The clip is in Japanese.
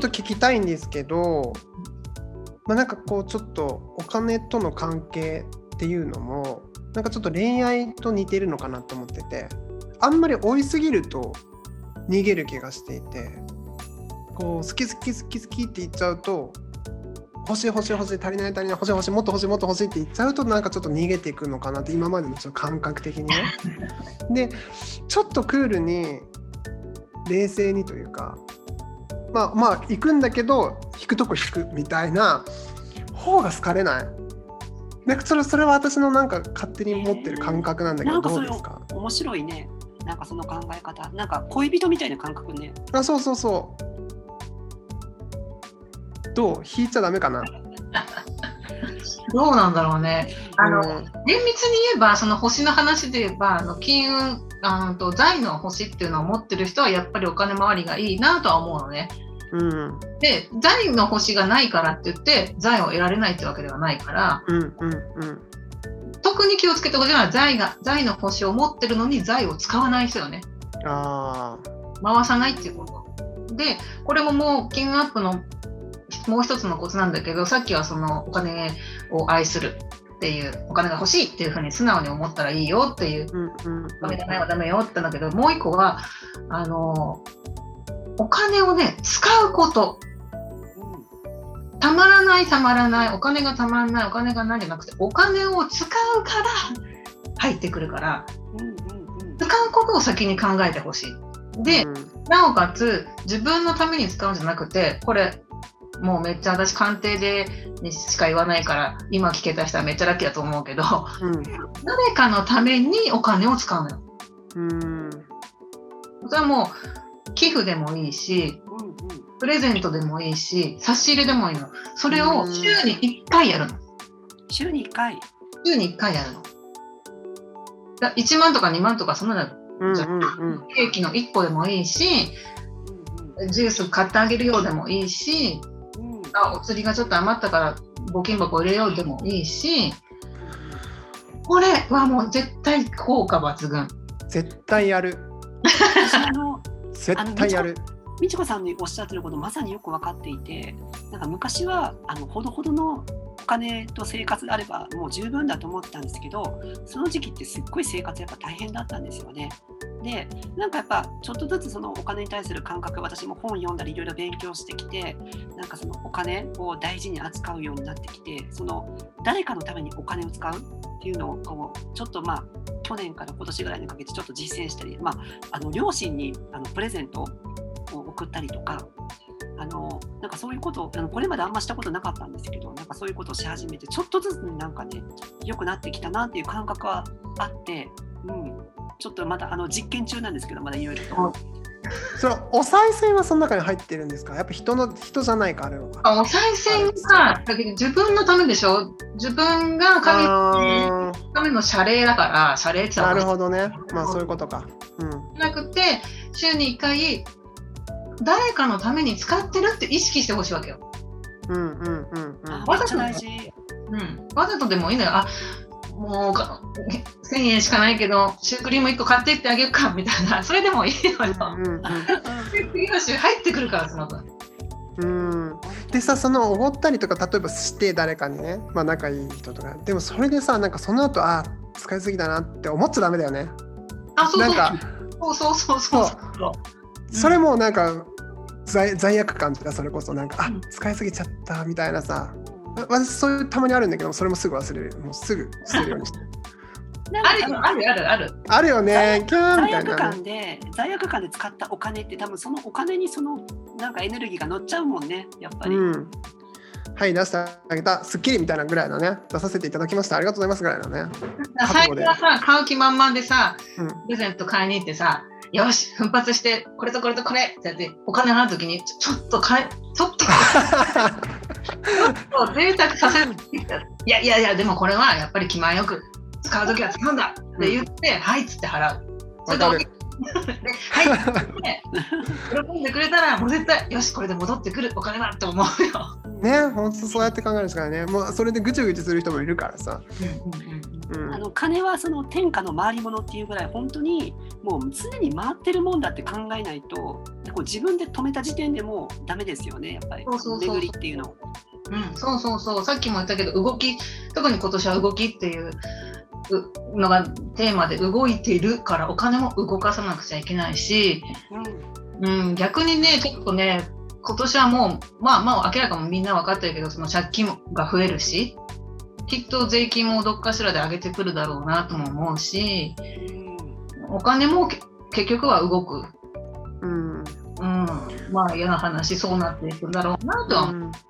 っと聞きたいんですけど、まあ、なんかこうちょっとお金との関係っていうのもなんかちょっと恋愛と似てるのかなと思っててあんまり追いすぎると逃げる気がしていてこう好き好き好き好きって言っちゃうと欲しい欲しい欲しい足りない足りない欲しい欲しいもっと欲しいもっと欲しいって言っちゃうとなんかちょっと逃げていくのかなって今までのちょっと感覚的にね。でちょっとクールに冷静にというかまあまあ行くんだけど引くとこ引くみたいな方が好かれない？なんかそれそれは私のなんか勝手に持ってる感覚なんだけど、どうですか？面白いね。なんかその考え方。なんか恋人みたいな感覚ね。あそうそうそう。どう？引いちゃダメかな？どうなんだろうね。あの、うん、厳密に言えば、その星の話で言えば、あの金運あと財の星っていうのを持ってる人はやっぱりお金回りがいいなとは思うのね。うん、で財の星がないからって言って財を得られないってわけではないから、うんうんうん、特に気をつけてほしいのは財が財の星を持ってるのに財を使わない人よね。あ回さないっていうこと。でこれももう金アップのもう一つのコツなんだけどさっきはそのお金を愛するっていうお金が欲しいっていうふうに素直に思ったらいいよっていう、お金がないはダメよってなんだけどもう一個はあのお金をね使うこと。たまらないたまらない。お金がたまらない。お金がないじゃなくてお金を使うから入ってくるから、使うことを先に考えてほしい。で、なおかつ自分のために使うんじゃなくてこれもうめっちゃ私鑑定で、ね、しか言わないから今聞けた人はめっちゃラッキーだと思うけど、うん、誰かのためにお金を使うのよ。うん。それはもう寄付でもいいし、うんうん、プレゼントでもいいし差し入れでもいいの。それを週に1回やるの。週に1回。週に1回やるの。1万とか2万とかそんなの、うんうん、ケーキの1個でもいいし、ジュース買ってあげるようでもいいし、あお釣りがちょっと余ったから募金箱入れようでもいいしこれはもう絶対効果抜群。絶対やる 絶対やる。美智子さんのおっしゃってることまさによく分かっていてなんか昔はあのほどほどのお金と生活であればもう十分だと思ってたんですけどその時期ってすっごい生活やっぱ大変だったんですよね。でなんかやっぱちょっとずつそのお金に対する感覚私も本読んだりいろいろ勉強してきてなんかそのお金を大事に扱うようになってきてその誰かのためにお金を使うっていうのをこうちょっとまあ去年から今年ぐらいにかけてちょっと実践したり、まあ、あの両親にあのプレゼント送ったりとかあのなんかそういうことあのこれまであんましたことなかったんですけどなんかそういうことをし始めてちょっとずつなんかね良くなってきたなっていう感覚はあって、うん、ちょっとまだあの実験中なんですけど、まだいろいろと。それお賽銭はその中に入ってるんですか？やっぱ人の人じゃないかあれは。お賽銭は自分のためでしょ？自分が神のための謝礼だから謝礼ってなるほどね。まあそういうことか。うん。なくて週に1回誰かのために使ってるって意識してほしいわけよ。うんうんうんうん。わざと大事。うん。わざとでもいいのよ。あもう1000円しかないけどシュークリーム1個買っていってあげるかみたいな それでもいいのよ。うんうん、次の週入ってくるからその分。うんでさそのおごったりとか例えばして誰かにね、まあ、仲いい人とかでもそれでさなんかその後あ使いすぎだなって思っちゃダメだよね。あそうそうなんかそうそうそうそうそうそれもなんか罪罪悪感じゃそれこそなんか、あ使いすぎちゃったみたいなさ。私そういうたまにあるんだけどそれもすぐ忘れる。もうすぐ捨てるようにして あるあるあるある。あるよね。罪悪感で罪悪感で使ったお金って多分そのお金にそのなんかエネルギーが乗っちゃうもんねやっぱり、うん、はい出してあげたスッキリみたいなぐらいのね出させていただきました。ありがとうございますぐらいのね最初はさ買う気満々でさ、うん、プレゼント買いに行ってさよし奮発してこれとこれとこれってやってお金払う時にちょっと買えちょっと そう贅沢させるいやいやいやでもこれはやっぱり気前よく使う時は使うんだって言って、うん、はいっつって払う。それとはいって喜んでくれたらもう絶対よしこれで戻ってくるお金だって思うよ。ね本当そうやって考えるしかないね。もうそれでぐちぐちする人もいるからさ。うんうんうんうん。あの金はその天下の回り物っていうぐらい本当にもう常に回ってるもんだって考えないとこう自分で止めた時点でもうダメですよねやっぱり。そうそうそう巡りっていうの。うん、そうそうそう。さっきも言ったけど動き特に今年は動きっていううのがテーマで動いているからお金も動かさなくちゃいけないし、うん。うん、逆にねちょっとね今年はもうまあまあ明らかもみんな分かってるけどその借金が増えるしきっと税金もどっかしらで上げてくるだろうなとも思うしお金もけ結局は動く、うん。うん、まあ嫌な話そうなっていくんだろうなとは思う。うん